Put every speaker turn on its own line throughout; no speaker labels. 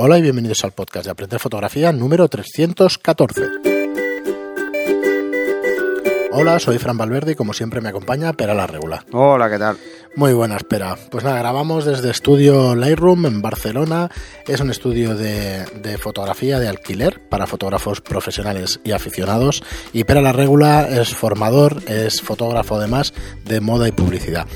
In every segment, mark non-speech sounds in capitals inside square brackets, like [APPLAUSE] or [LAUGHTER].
Hola y bienvenidos al podcast de Aprender Fotografía número 314. Hola, soy Fran Valverde y como siempre me acompaña Pera la Regula.
Hola, ¿qué tal?
Muy buena espera. Pues nada, grabamos desde estudio Lightroom en Barcelona. Es un estudio de, de fotografía de alquiler para fotógrafos profesionales y aficionados. Y Pera la Regula es formador, es fotógrafo además de moda y publicidad.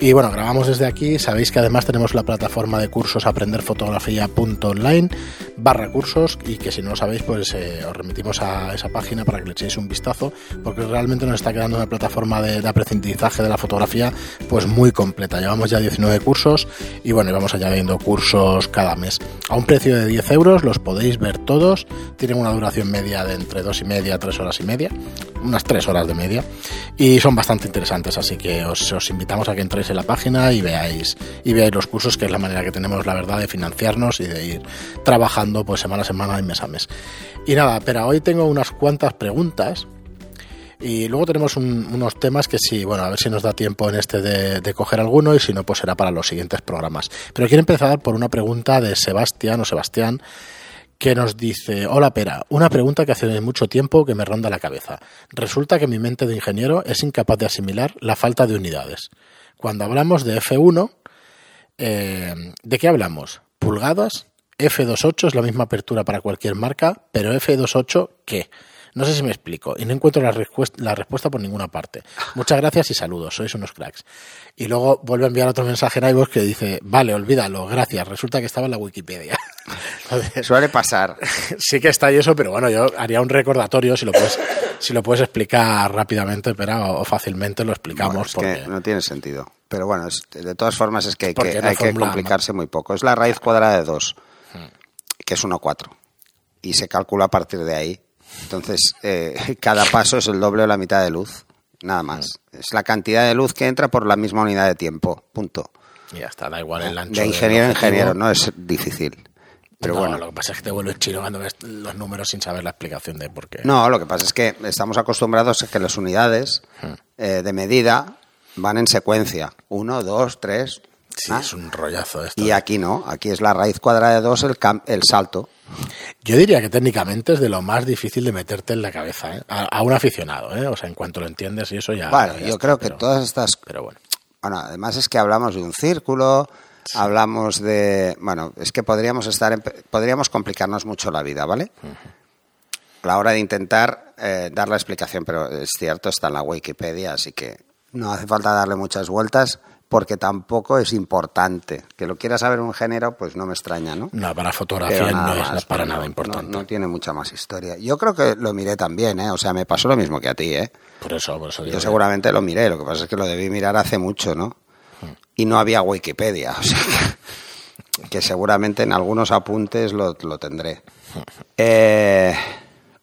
Y bueno, grabamos desde aquí. Sabéis que además tenemos la plataforma de cursos aprenderfotografía.online barra cursos y que si no lo sabéis, pues eh, os remitimos a esa página para que le echéis un vistazo, porque realmente nos está quedando una plataforma de, de aprendizaje de la fotografía pues muy completa. Llevamos ya 19 cursos y bueno, vamos añadiendo cursos cada mes. A un precio de 10 euros los podéis ver todos. Tienen una duración media de entre 2 y media, 3 horas y media, unas 3 horas de media. Y son bastante interesantes, así que os, os invitamos a que entréis en la página y veáis y veáis los cursos, que es la manera que tenemos, la verdad, de financiarnos y de ir trabajando pues semana a semana y mes a mes. Y nada, pero hoy tengo unas cuantas preguntas. Y luego tenemos un- unos temas que sí, bueno, a ver si nos da tiempo en este de, de coger alguno y si no, pues será para los siguientes programas. Pero quiero empezar por una pregunta de Sebastián o Sebastián que nos dice, hola Pera, una pregunta que hace mucho tiempo que me ronda la cabeza. Resulta que mi mente de ingeniero es incapaz de asimilar la falta de unidades. Cuando hablamos de F1, eh, ¿de qué hablamos? ¿Pulgadas? F28 es la misma apertura para cualquier marca, pero F28, ¿qué? No sé si me explico y no encuentro la, respuesta- la respuesta por ninguna parte. Muchas gracias y saludos, sois unos cracks. Y luego vuelve a enviar otro mensaje en iVoox que dice, vale, olvídalo, gracias, resulta que estaba en la Wikipedia. [LAUGHS] Entonces,
Suele pasar. [LAUGHS]
sí que está y eso, pero bueno, yo haría un recordatorio si lo puedes, si lo puedes explicar rápidamente, pero o, fácilmente lo explicamos.
Bueno, es
porque,
que no tiene sentido. Pero bueno, es- de todas formas es que hay que, hay que complicarse muy poco. Es la raíz cuadrada de 2, que es 1,4. Y se calcula a partir de ahí. Entonces, eh, [LAUGHS] cada paso es el doble o la mitad de luz. Nada más. Es la cantidad de luz que entra por la misma unidad de tiempo. Punto.
y ya está, da igual el ancho.
De ingeniero a ingeniero, no es difícil. Pero
No,
bueno.
lo que pasa es que te vuelves chino cuando ves los números sin saber la explicación de por qué.
No, lo que pasa es que estamos acostumbrados a que las unidades eh, de medida van en secuencia. Uno, dos, tres.
Sí,
¿ah?
es un rollazo esto.
Y aquí no, aquí es la raíz cuadrada de 2 el, el salto.
Yo diría que técnicamente es de lo más difícil de meterte en la cabeza, ¿eh? a, a un aficionado, ¿eh? O sea, en cuanto lo entiendes y eso ya.
bueno,
ya
yo
está,
creo que
pero-
todas estas...
Pero bueno.
Bueno, además es que hablamos de un círculo, hablamos de... Bueno, es que podríamos estar... en- podríamos complicarnos mucho la vida, ¿vale? A la hora de intentar eh, dar la explicación, pero es cierto, está en la Wikipedia, así que no hace falta darle muchas vueltas porque tampoco es importante. Que lo quiera saber un género, pues no me extraña, ¿no?
No, para fotografía no es para nada importante.
No, tiene mucha más historia. Yo creo que lo miré también, ¿eh? O sea, me pasó lo mismo que a ti, ¿eh?
Por eso, por eso digo
Yo
que-
seguramente lo miré, lo que pasa es que lo debí mirar hace mucho, ¿no? Y no había Wikipedia, o sea, [LAUGHS] que, seguramente en algunos apuntes lo, lo tendré. Eh,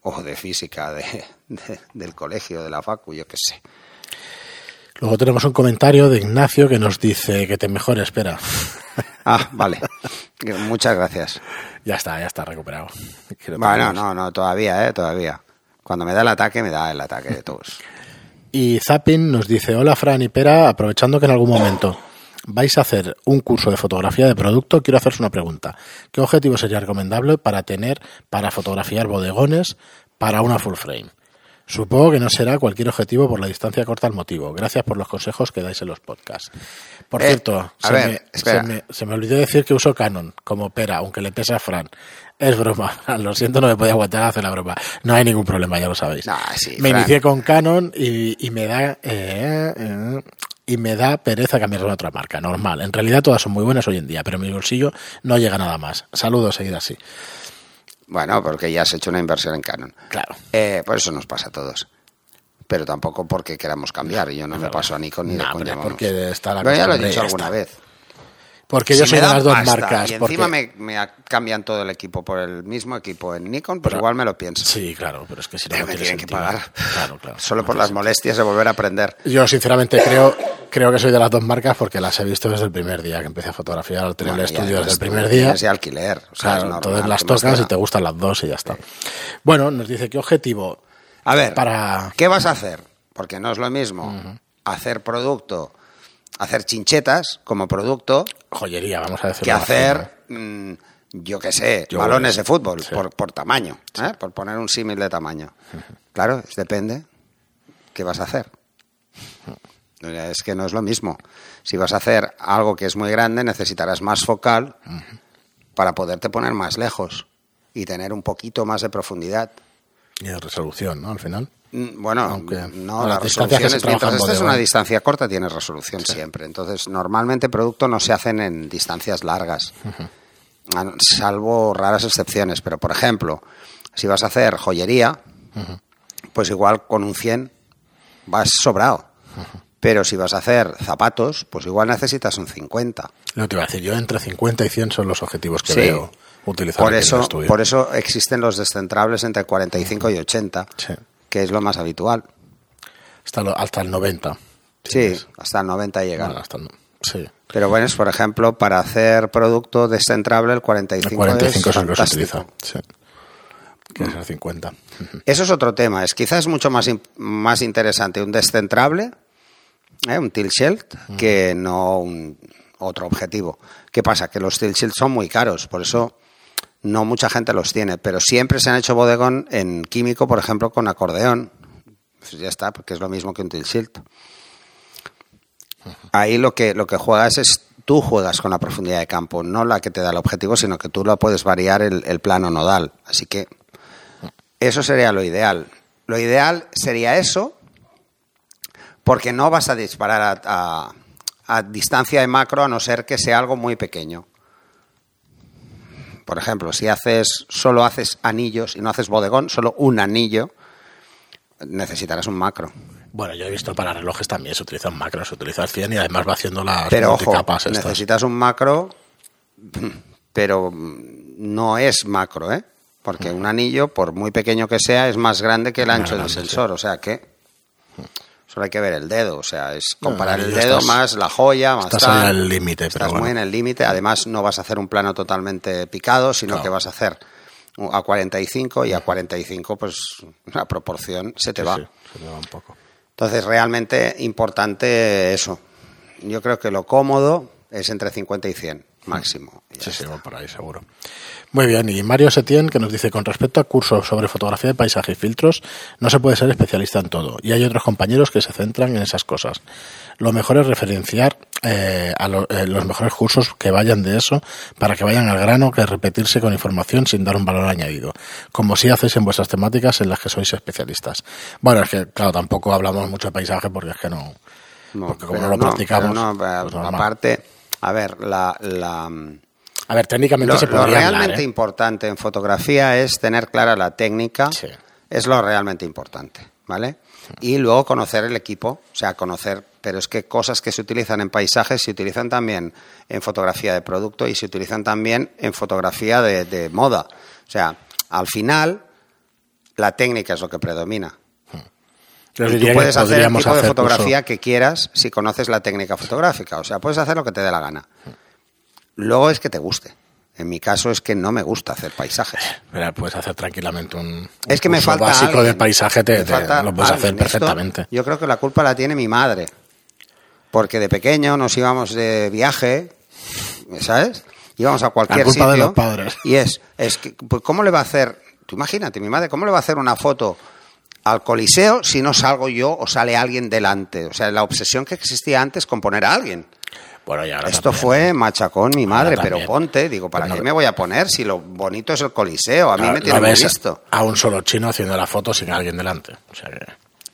o de física de- de- del colegio, de la facu, yo qué sé.
Luego tenemos un comentario de Ignacio que nos dice que te mejores, espera. [LAUGHS]
Ah, vale. Muchas gracias.
ya está, ya está recuperado.
Bueno, no, no, todavía, ¿eh? Todavía. Cuando me da el ataque, me da el ataque de todos.
Y Zappin nos dice, hola Fran y Pera, aprovechando que en algún momento vais a hacer un curso de fotografía de producto, quiero haceros una pregunta. ¿Qué objetivo sería recomendable para tener, para fotografiar bodegones para una full frame? Supongo que no será cualquier objetivo por la distancia corta al motivo. Gracias por los consejos que dais en los podcasts. Por
Eh,
cierto, se,
ver,
me, se me- se me olvidó decir que uso Canon como Pera, aunque le pese a Fran. Es broma, [LAUGHS] lo siento, no me podía aguantar a hacer la broma. No hay ningún problema, ya lo sabéis.
Sí,
me
Fran.
inicié con Canon y, y me da eh, eh, y me da pereza cambiar a otra marca, normal. En realidad todas son muy buenas hoy en día, pero en mi bolsillo no llega nada más. Saludos, seguid así.
Bueno, porque ya has hecho una inversión en Canon.
Claro.
Eh, por eso nos pasa a todos. Pero tampoco porque queramos cambiar. Yo no me paso a Nikon ni de
Nah,
coña,
porque está la
Pero ya lo he dicho alguna
está.
vez.
Porque
Si
yo soy
me
de las dos
pasta
marcas.
Y
porque-
encima me, cambian todo el equipo por el mismo equipo en Nikon, pues
Pero-
igual me lo pienso.
Sí, claro, pero es que si no,
Pero
no
me
tiene
tienen que pagar.
Claro, claro.
Solo
No
por las molestias de volver a aprender.
Yo sinceramente creo creo que soy de las dos marcas porque las he visto desde el primer día que empecé a fotografiar al tener
Bueno,
el estudio desde el primer día.
ya alquiler. O sea, es
Claro,
normal,
entonces las
¿qué más
tocas y te gustan las dos y ya está. Bueno, nos dice qué objetivo
A ver,
para
¿qué vas a hacer? Porque no es lo mismo hacer producto, hacer chinchetas como producto,
joyería, vamos a decirlo.
que hacer mm, yo qué sé,
Yo
balones de fútbol,
Sí.
por, por tamaño, ¿eh? por poner un símil de tamaño. Claro, es- depende qué vas a hacer. Es que no es lo mismo. Si vas a hacer algo que es muy grande, necesitarás más focal para poderte poner más lejos y tener un poquito más de profundidad.
Y de resolución, ¿no? Al final.
Mm, Bueno,
Aunque
no, la
las distancias
resolución es, mientras
en
estés en una distancia corta tienes resolución siempre. Entonces, normalmente productos no se hacen en distancias largas, salvo raras excepciones. Pero, por ejemplo, si vas a hacer joyería, pues igual con un 100 vas sobrado. Pero si vas a hacer zapatos, pues igual necesitas un 50.
Lo que te iba a decir, yo entre 50 y 100 son los objetivos que
Sí.
veo utilizar
Por
aquí en el
eso,
estudio.
por eso existen los descentrables entre 45 y 80,
Sí.
que es lo más habitual.
Hasta, lo- hasta el 90.
Sí,
Tienes-
hasta el 90 llegan.
Bueno, hasta el no- sí.
Pero bueno, es, por ejemplo, para hacer producto descentrable, el 45,
El 45
es
es el que se utiliza. Sí. Que es el 50. Ujú.
Eso es otro tema. Es quizás mucho más, más interesante un descentrable, ¿eh? un tilt shield, que no un otro objetivo. ¿Qué pasa? Que los tilt shields son muy caros, por eso no mucha gente los tiene. Pero siempre se han hecho bodegón en químico, por ejemplo, con acordeón. Pues ya está, porque es lo mismo que un tilt shield. Ahí lo que, lo que juegas es, tú juegas con la profundidad de campo, no la que te da el objetivo, sino que tú lo puedes variar el, el plano nodal. Así que eso sería lo ideal. Lo ideal sería eso, porque no vas a disparar a, a- a distancia de macro a no ser que sea algo muy pequeño. Por ejemplo, si haces solo haces anillos y no haces bodegón, solo un anillo, necesitarás un macro.
Bueno, yo he visto para relojes también se utilizan macros, se utiliza el 100 y además va haciendo las
Pero ojo,
estas.
necesitas un macro, pero no es macro, ¿eh? Porque un anillo, por muy pequeño que sea, es más grande que el ancho del
sí.
sensor. O sea que solo hay que ver el dedo. O sea, es comparar
el
el dedo
estás-
más la joya, más
estás
tal.
ahí al límite, pero
Estás
bueno.
muy en el límite. Además, no vas a hacer un plano totalmente picado, sino
Claro.
que vas a hacer a 45 y a 45, pues la proporción se te
Sí,
va.
sí, se te va un poco.
Entonces, realmente importante eso. Yo creo que lo cómodo es entre 50 y 100 máximo. Y ya
Sí, sí, va por ahí, seguro. Muy bien, y Mario Setién que nos dice, con respecto a cursos sobre fotografía de paisaje y filtros, no se puede ser especialista en todo, y hay otros compañeros que se centran en esas cosas. Lo mejor es referenciar eh, a lo- eh, los mejores cursos que vayan de eso, para que vayan al grano, que repetirse con información sin dar un valor añadido, como si hacéis en vuestras temáticas en las que sois especialistas. Bueno, es que, claro, tampoco hablamos mucho de paisaje porque es que no...
No,
porque como no lo practicamos,
no,
pues
aparte, a ver, la, la-
A ver, técnicamente
lo,
se
lo
podría hablar,
realmente
¿eh?
importante en fotografía es tener clara la técnica,
Sí.
es lo realmente importante, ¿vale? Y luego conocer el equipo, o sea, conocer, pero es que cosas que se utilizan en paisajes se utilizan también en fotografía de producto y se utilizan también en fotografía de, de moda. O sea, al final, la técnica es lo que predomina.
Diría
tú puedes hacer el tipo de
hacer
fotografía
curso-
que quieras si conoces la técnica fotográfica. O sea, puedes hacer lo que te dé la gana. Luego es que te guste. En mi caso es que no me gusta hacer paisajes.
Mira, puedes hacer tranquilamente un, un
Es que me falta
básico
alguien.
de paisaje, te, te- lo puedes hacer.
Esto,
perfectamente.
yo creo que la culpa la tiene mi madre. Porque de pequeño nos íbamos de viaje, ¿sabes? Íbamos a cualquier
La culpa
sitio.
de los padres.
Y es, es que, pues, ¿cómo le va a hacer? Tú imagínate, mi madre, ¿cómo le va a hacer una foto al Coliseo si no salgo yo o sale alguien delante? O sea, la obsesión que existía antes con poner a alguien.
Bueno, y ahora
Esto
también.
fue machacón mi madre,
Ahora
pero
también.
ponte, digo, ¿para
no-
qué me voy a poner si lo bonito es el Coliseo? A mí
Claro,
me
no
tiene
ves
visto.
a un solo chino haciendo la foto sin alguien delante. O sea que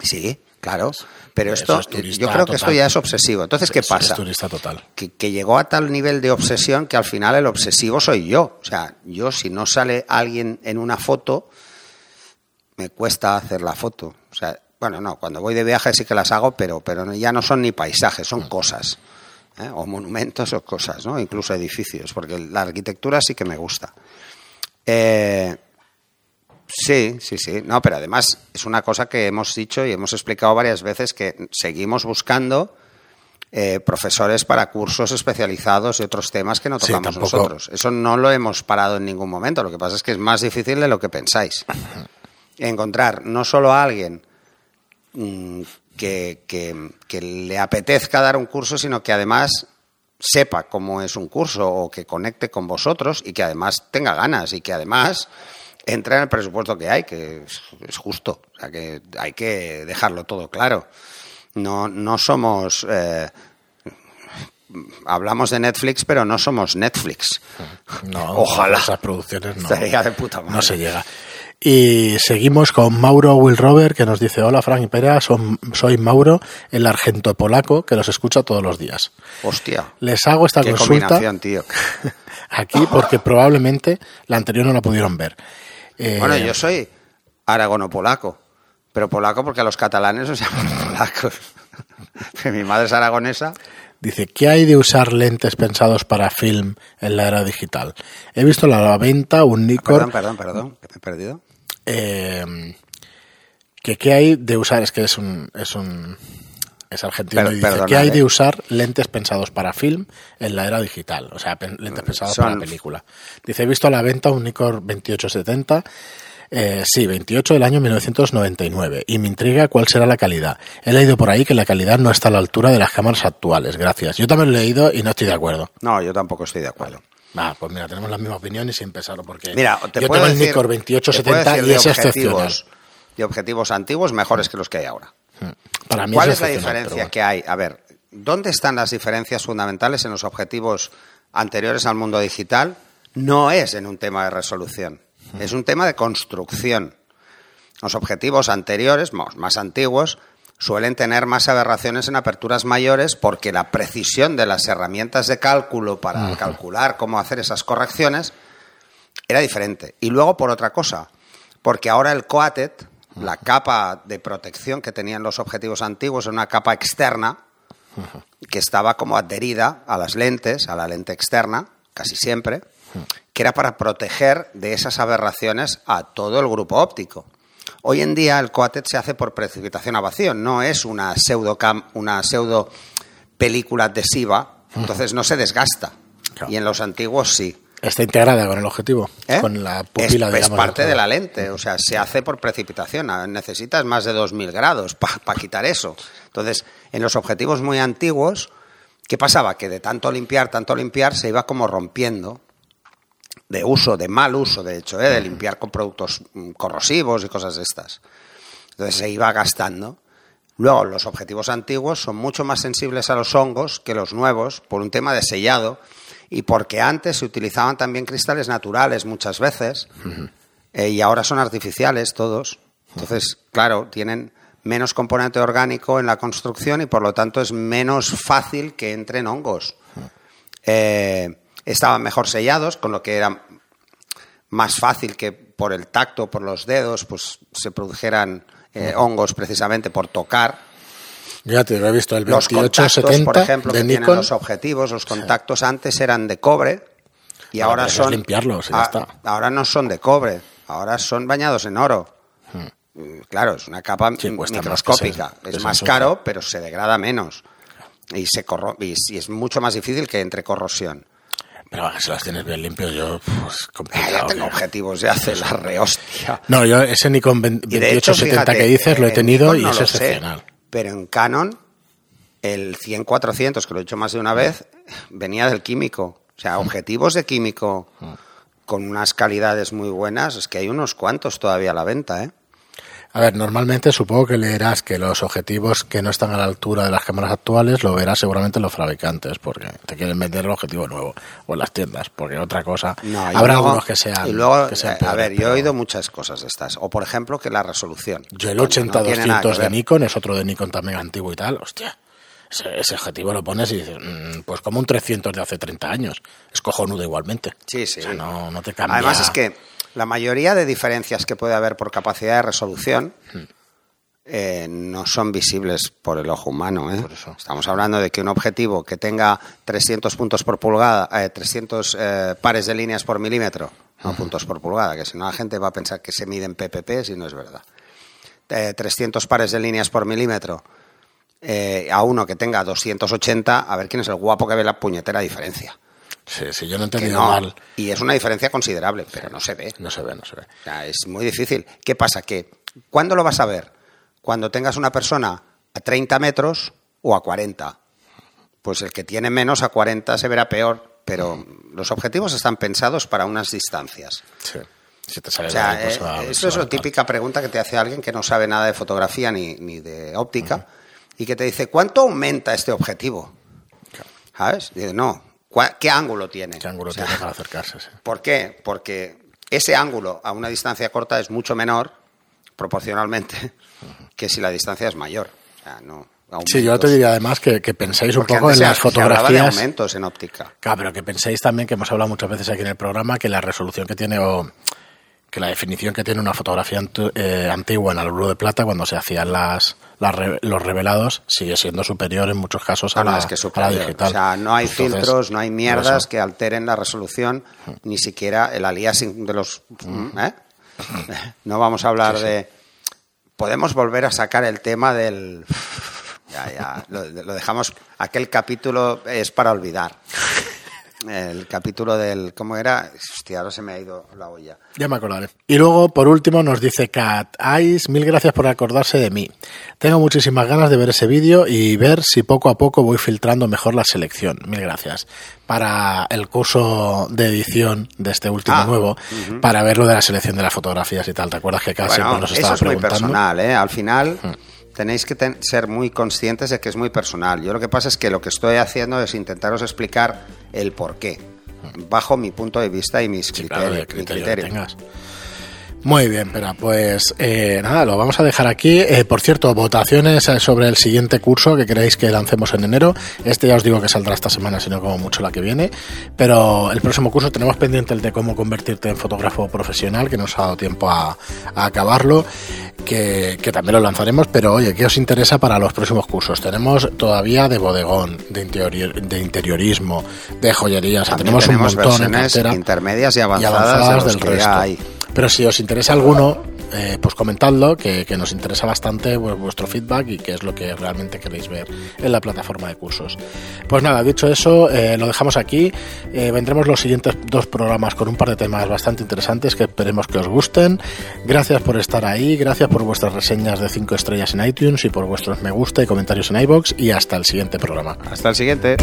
Sí, claro. Pero esto,
es turista
yo creo que esto ya es obsesivo. Entonces, ¿qué
es
pasa?
turista total.
Que, que llegó a tal nivel de obsesión que al final el obsesivo soy yo. O sea, yo si no sale alguien en una foto, me cuesta hacer la foto. O sea, bueno, no, cuando voy de viaje sí que las hago, pero, pero ya no son ni paisajes,
Mm.
son cosas. ¿Eh? O monumentos o cosas, ¿no? Incluso edificios, porque la arquitectura sí que me gusta. Eh, Sí, sí, sí. No, pero además es una cosa que hemos dicho y hemos explicado varias veces que seguimos buscando eh, profesores para cursos especializados y otros temas que no tocamos nosotros. Eso no lo hemos parado en ningún momento. Lo que pasa es que es más difícil de lo que pensáis. [LAUGHS] Encontrar no solo a alguien mm, que, que- que le apetezca dar un curso, sino que además sepa cómo es un curso o que conecte con vosotros y que además tenga ganas y que además entre en el presupuesto que hay, que es, es justo. O sea, que hay que dejarlo todo claro. No, no somos... eh, hablamos de Netflix, pero no somos Netflix.
No, [LAUGHS]
Ojalá.
Esas producciones no,
Estaría de puta madre.
no se llega. Y seguimos con Mauro Will Robert, que nos dice, hola Frank y Perea, son- soy Mauro, el argento polaco, que los escucha todos los días.
Hostia.
Les hago esta
Qué
consulta
tío. [LAUGHS]
aquí porque probablemente la anterior no la pudieron ver. Eh,
Bueno, yo soy aragono-polaco, pero polaco porque a los catalanes os [LAUGHS] llaman polacos. [LAUGHS] Mi madre es aragonesa.
Dice, ¿qué hay de usar lentes pensados para film en la era digital? He visto a la venta un Nikon
Perdón, perdón, perdón, que me he perdido.
Eh, que qué hay de usar, es que es un, es un es argentino
Per-
y dice, ¿qué hay
eh.
de usar lentes pensados para film en la era digital? O sea, pen- lentes pensados
Son-
para película. Dice, he visto a la venta un Nikon 2870, eh, sí, 28 del año 1999, y me intriga cuál será la calidad. He leído por ahí que la calidad no está a la altura de las cámaras actuales, gracias. Yo también lo he leído y no estoy de acuerdo.
No, yo tampoco estoy de acuerdo.
Ah, pues mira, tenemos la misma opinión y pensarlo, porque
Mira, te
yo
puedo
tengo el
decir, te puedo
2870
decir
y es excepcional.
objetivos, de objetivos antiguos mejores que los que hay ahora.
Para mí
¿Cuál es la diferencia
bueno.
que hay? A ver, ¿dónde están las diferencias fundamentales en los objetivos anteriores al mundo digital? No es en un tema de resolución, es un tema de construcción. Los objetivos anteriores, más antiguos, suelen tener más aberraciones en aperturas mayores porque la precisión de las herramientas de cálculo para calcular cómo hacer esas correcciones era diferente. Y luego por otra cosa, porque ahora el coatet, la capa de protección que tenían los objetivos antiguos, era una capa externa que estaba como adherida a las lentes, a la lente externa, casi siempre, que era para proteger de esas aberraciones a todo el grupo óptico. Hoy en día el coatet se hace por precipitación a vacío, no es una pseudo, cam- una pseudo película adhesiva, entonces no se desgasta.
Claro.
Y en los antiguos sí.
Está integrada con el objetivo,
¿Eh?
con la
es,
pupila,
es
digamos.
parte de la lente, o sea, se hace por precipitación. Necesitas más de 2000 grados para quitar eso. Entonces, en los objetivos muy antiguos, ¿qué pasaba? Que de tanto limpiar, tanto limpiar, se iba como rompiendo de uso, de mal uso, de hecho, ¿eh? de limpiar con productos mm, corrosivos y cosas de estas. Entonces se iba gastando. Luego, los objetivos antiguos son mucho más sensibles a los hongos que los nuevos por un tema de sellado y porque antes se utilizaban también cristales naturales muchas veces eh, y ahora son artificiales todos. Entonces, claro, tienen menos componente orgánico en la construcción y por lo tanto es menos fácil que entren hongos. Eh, estaban mejor sellados, con lo que era más fácil que por el tacto, por los dedos, pues se produjeran eh, hongos precisamente por tocar.
Ya te lo he visto, el
Los contactos,
2870
por ejemplo,
de
que tienen los objetivos, los contactos antes eran de cobre y
Ah,
ahora
eso
son
limpiarlos ya está.
ahora no son de cobre, ahora son bañados en oro. Mm, Claro, es una capa.
Sí, más
microscópica, es más caro, pero se degrada menos y se corro y es mucho más difícil que entre corrosión.
Pero si las tienes bien limpios, yo, pues,
Ah, Ya
complicado.
tengo objetivos de hace la rehostia.
No, yo ese Nikon 20-
Y de hecho,
2870
fíjate,
que dices lo he
en
tenido y es
lo sé,
excepcional.
pero en Canon, el 100-400, que lo he dicho más de una vez, venía del químico. O sea, objetivos de químico con unas calidades muy buenas, es que hay unos cuantos todavía a la venta, ¿eh?
A ver, normalmente supongo que leerás que los objetivos que no están a la altura de las cámaras actuales lo verás seguramente los fabricantes, porque te quieren vender el objetivo nuevo, o en las tiendas, porque otra cosa.
No,
Habrá
luego-
algunos que sean.
Y luego,
que sean
eh, a ver, yo he oído muchas cosas de estas. O, por ejemplo, que la resolución.
Yo el
Coño, no tiene nada
80-200
que
de
ver.
Nikon es otro de Nikon también antiguo y tal, hostia. Ese, ese objetivo lo pones y dices, mm, pues como un 300 de hace 30 años. Es cojonudo igualmente.
Sí, sí.
O sea, no, no te cambia.
Además es que la mayoría de diferencias que puede haber por capacidad de resolución eh, no son visibles por el ojo humano. ¿eh?
Por eso.
Estamos hablando de que un objetivo que tenga 300 puntos por pulgada, eh, 300 eh, pares de líneas por milímetro, no puntos por pulgada, que si no la gente va a pensar que se miden PPP si no es verdad. Eh, 300 pares de líneas por milímetro eh, a uno que tenga 280, a ver quién es el guapo que ve la puñetera diferencia.
Sí, sí, yo no he entendido
no.
mal.
Y es una diferencia considerable, pero no se ve.
No se ve, no se ve.
O sea, es muy difícil. ¿Qué pasa? Que ¿cuándo lo vas a ver? Cuando tengas una persona a 30 metros o a 40. pues el que tiene menos a 40 se verá peor, pero los objetivos están pensados para unas distancias.
Sí. Si te sale
O sea,
pues
eh,
va-
eso es la típica pregunta que te hace alguien que no sabe nada de fotografía ni, ni de óptica y que te dice, ¿cuánto aumenta este objetivo? ¿Sabes? Dice, no, ¿cuá- ¿qué ángulo tiene?
¿Qué ángulo
O sea,
tiene para acercarse? sí.
¿Por qué? Porque ese ángulo a una distancia corta es mucho menor, proporcionalmente, que si la distancia es mayor. O sea, no.
Sí, yo te diría además que, que penséis un poco en
se-
las
se hablaba de
fotografías.
aumentos en óptica.
Claro, pero que penséis también, que hemos hablado muchas veces aquí en el programa, que la resolución que tiene o que la definición que tiene una fotografía antu- eh, antigua en oro de plata cuando se hacían las, las los revelados sigue siendo superior en muchos casos a,
No,
la,
es que es
a la
superior.
digital.
O sea, no hay
Entonces,
filtros, no hay mierdas
eso.
que alteren la resolución, ni siquiera el aliasing de los... ¿eh? No vamos a hablar de... Podemos volver a sacar el tema del... Ya, ya, lo, lo dejamos... Aquel capítulo es para olvidar. El capítulo del... ¿Cómo era? Hostia, ahora se me ha ido la olla.
Ya me acordaré. Y luego, por último, nos dice Kat Ice, mil gracias por acordarse de mí. Tengo muchísimas ganas de ver ese vídeo y ver si poco a poco voy filtrando mejor la selección. Mil gracias. Para el curso de edición de este último
Ah,
nuevo, para ver lo de la selección de las fotografías y tal. ¿Te acuerdas que siempre
Bueno,
nos
eso
estaba
es muy
preguntando?
Personal, ¿eh? Al final tenéis que ten- ser muy conscientes de que es muy personal. Yo lo que pasa es que lo que estoy haciendo es intentaros explicar el por qué, bajo mi punto de vista y mis.
Sí,
criterios.
claro,
mi
criterio. Muy bien, pero pues eh, nada, lo vamos a dejar aquí. Eh, por cierto, votaciones eh, sobre el siguiente curso que queréis que lancemos en enero. Este ya os digo que saldrá esta semana, sino como mucho la que viene. Pero el próximo curso tenemos pendiente el de cómo convertirte en fotógrafo profesional, que nos ha dado tiempo a, a acabarlo, que, que también lo lanzaremos. Pero oye, ¿qué os interesa para los próximos cursos? Tenemos todavía de bodegón, de, interior, de interiorismo, de joyería. O sea, tenemos,
tenemos
un montón en
intermedias y
y
avanzadas,
avanzadas
de los
del
que
resto.
ya hay.
Pero si os interesa alguno, eh, pues comentadlo, que, nos interesa bastante vu- vuestro feedback y qué es lo que realmente queréis ver en la plataforma de cursos. Pues nada, dicho eso, eh, lo dejamos aquí. Eh, vendremos los siguientes dos programas con un par de temas bastante interesantes que esperemos que os gusten. Gracias por estar ahí, gracias por vuestras reseñas de 5 estrellas en iTunes y por vuestros me gusta y comentarios en iBox y hasta el siguiente programa.
Hasta el siguiente.